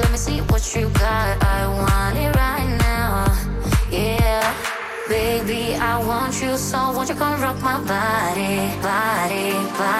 Let me see, what you got. I want it right now. Yeah. Baby, I want you so won't you come rock my body, body, body?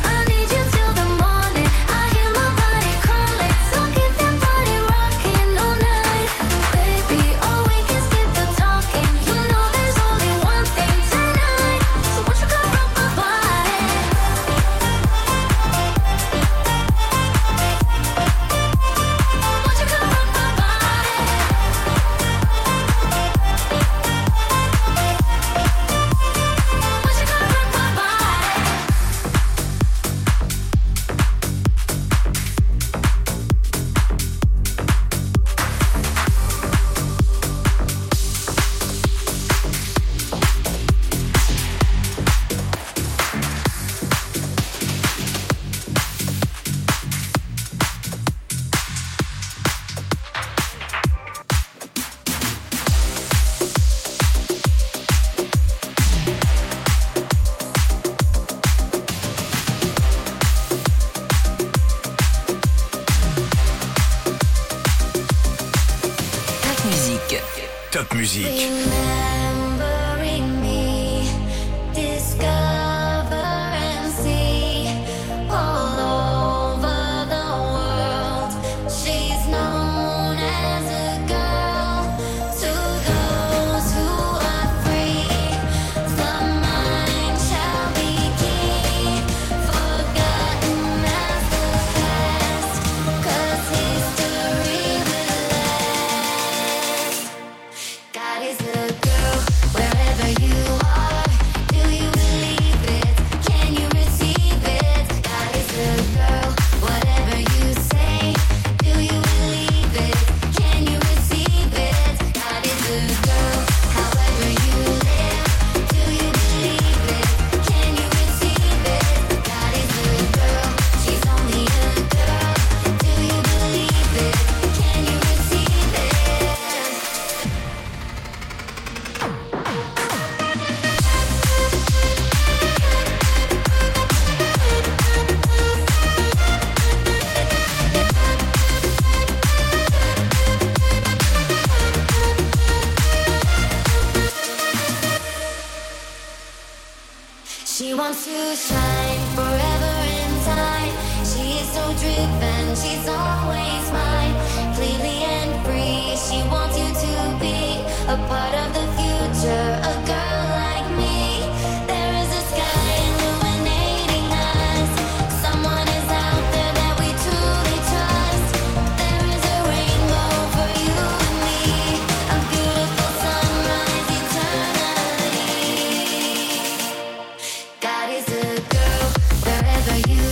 Top Musique. Can you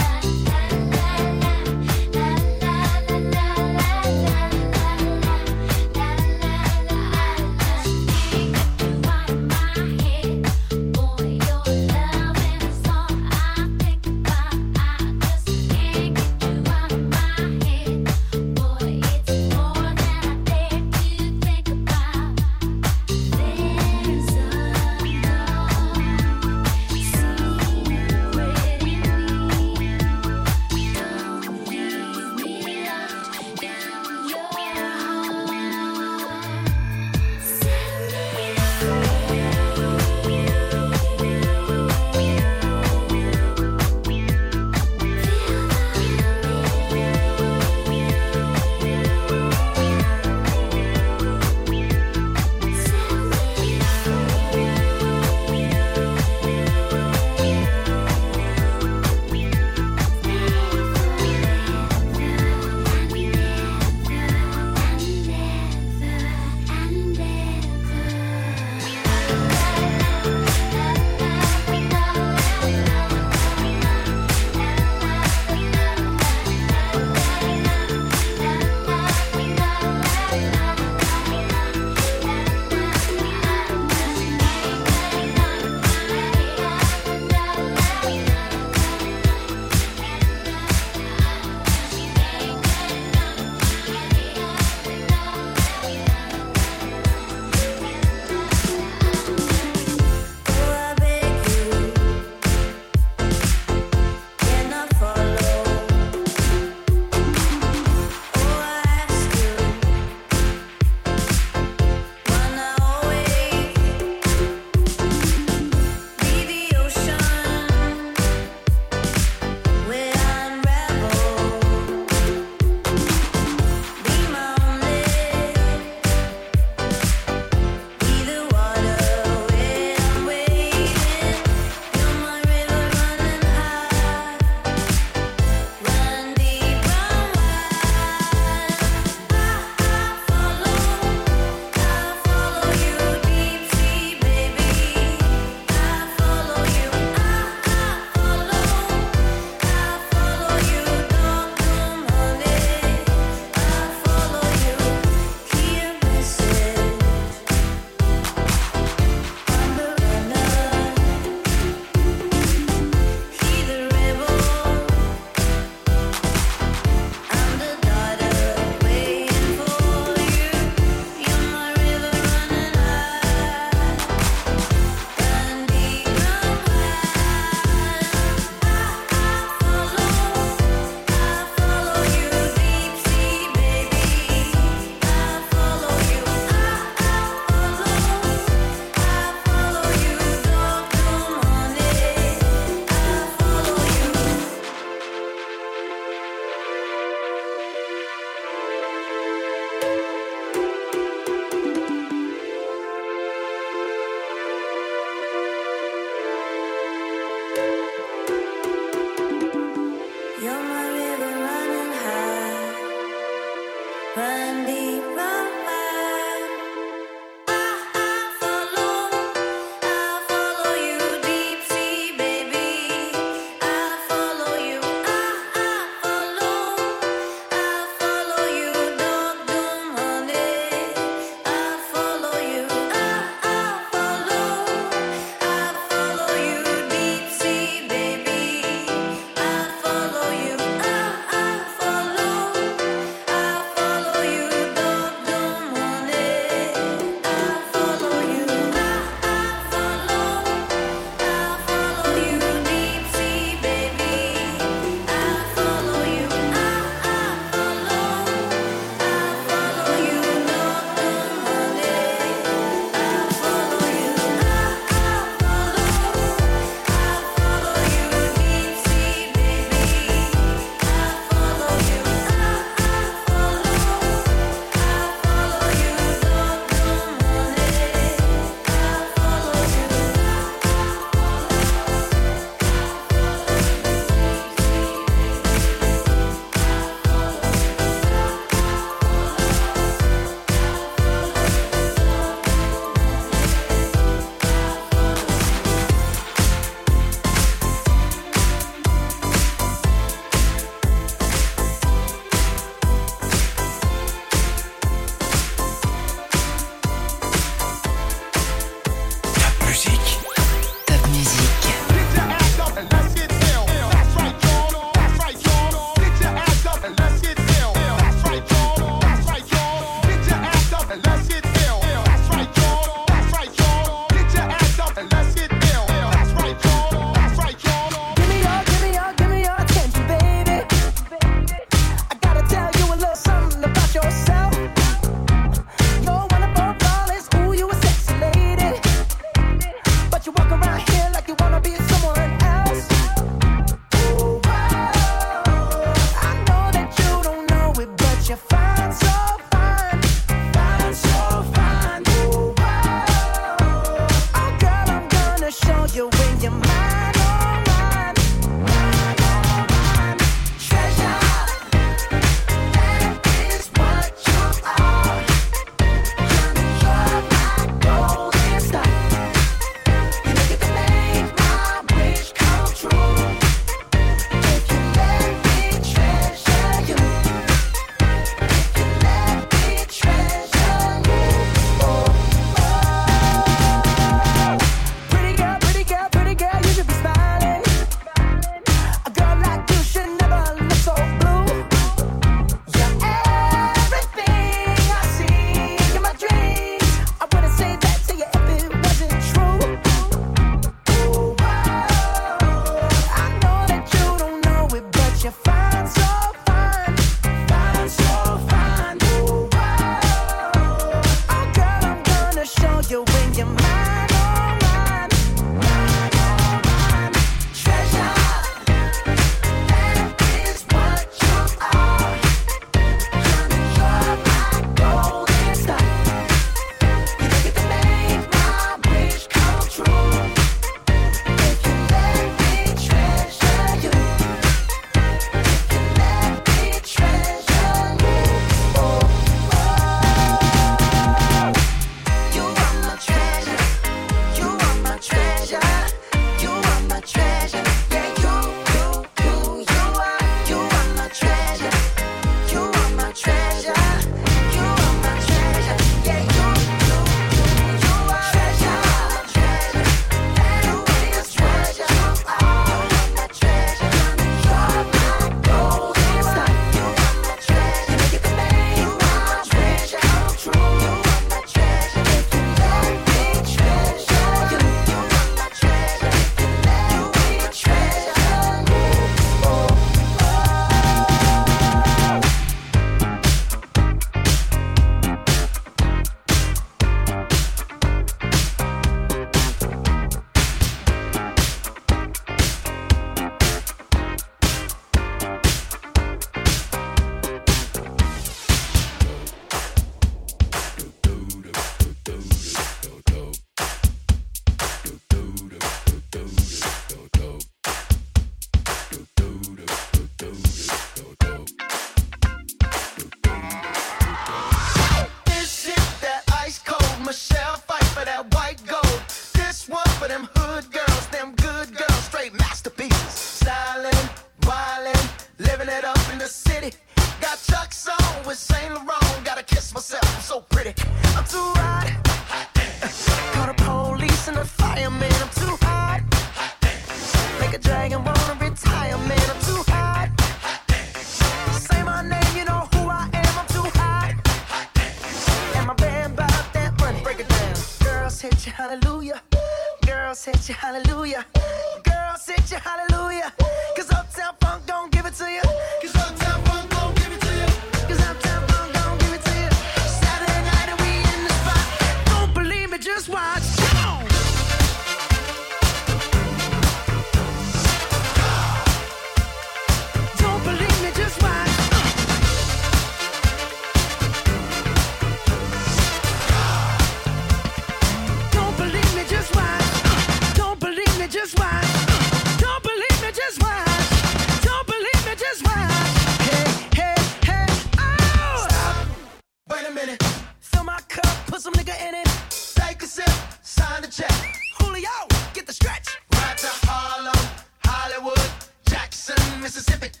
Mississippi.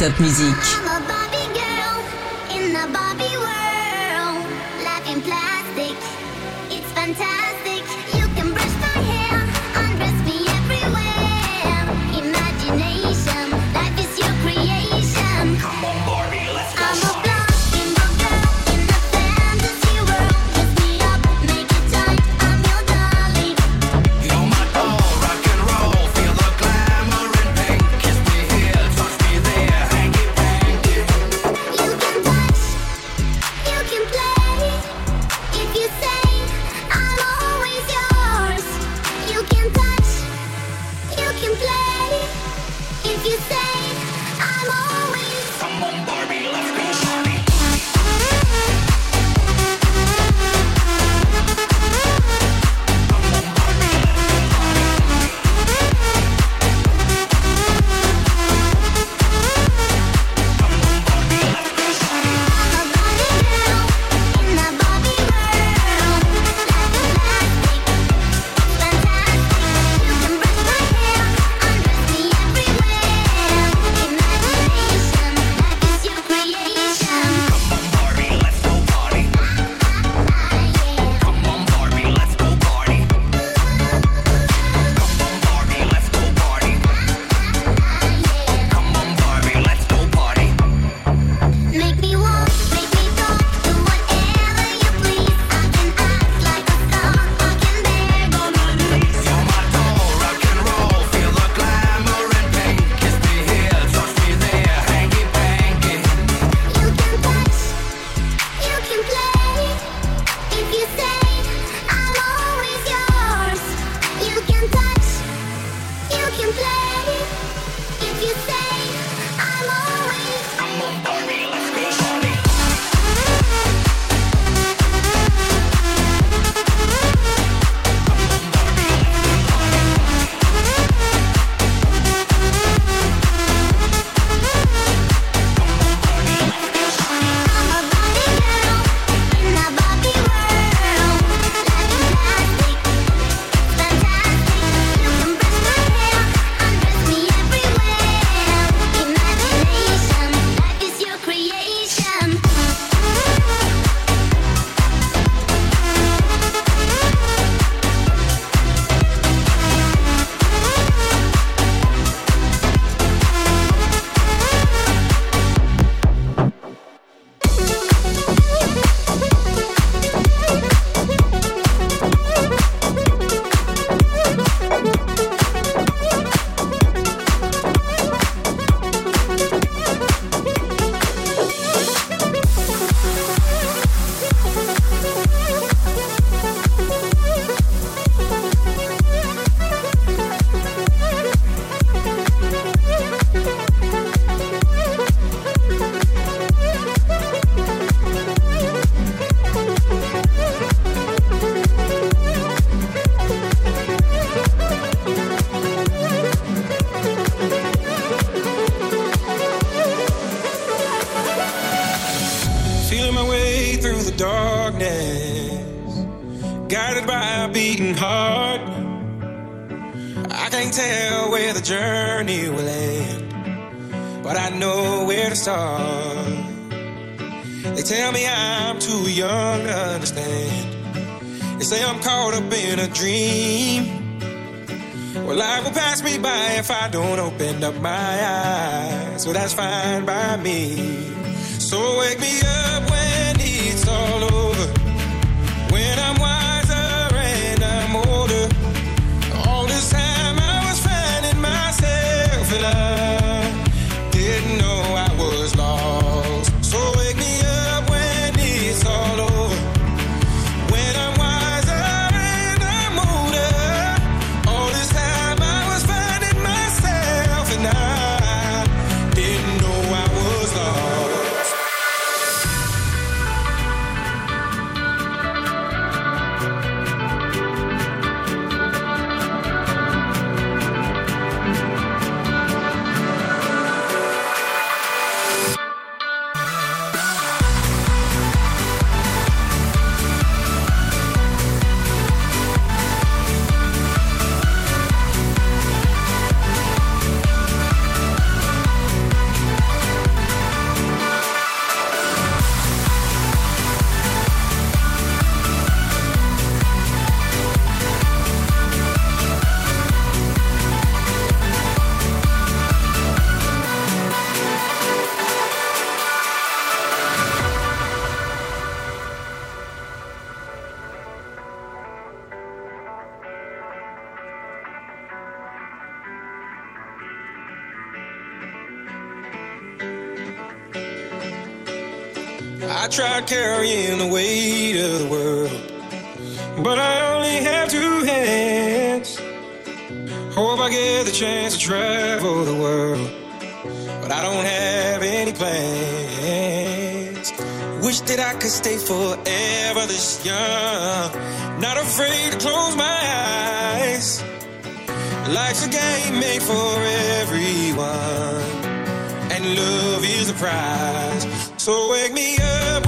Top musique! up my eyes. So well, that's fine by me. So wake me up. tried carrying the weight of the world, but I only have two hands. Hope I get the chance to travel the world, but I don't have any plans. Wish that I could stay forever this young, not afraid to close my eyes. Life's a game made for everyone, and love is the prize. So wake me up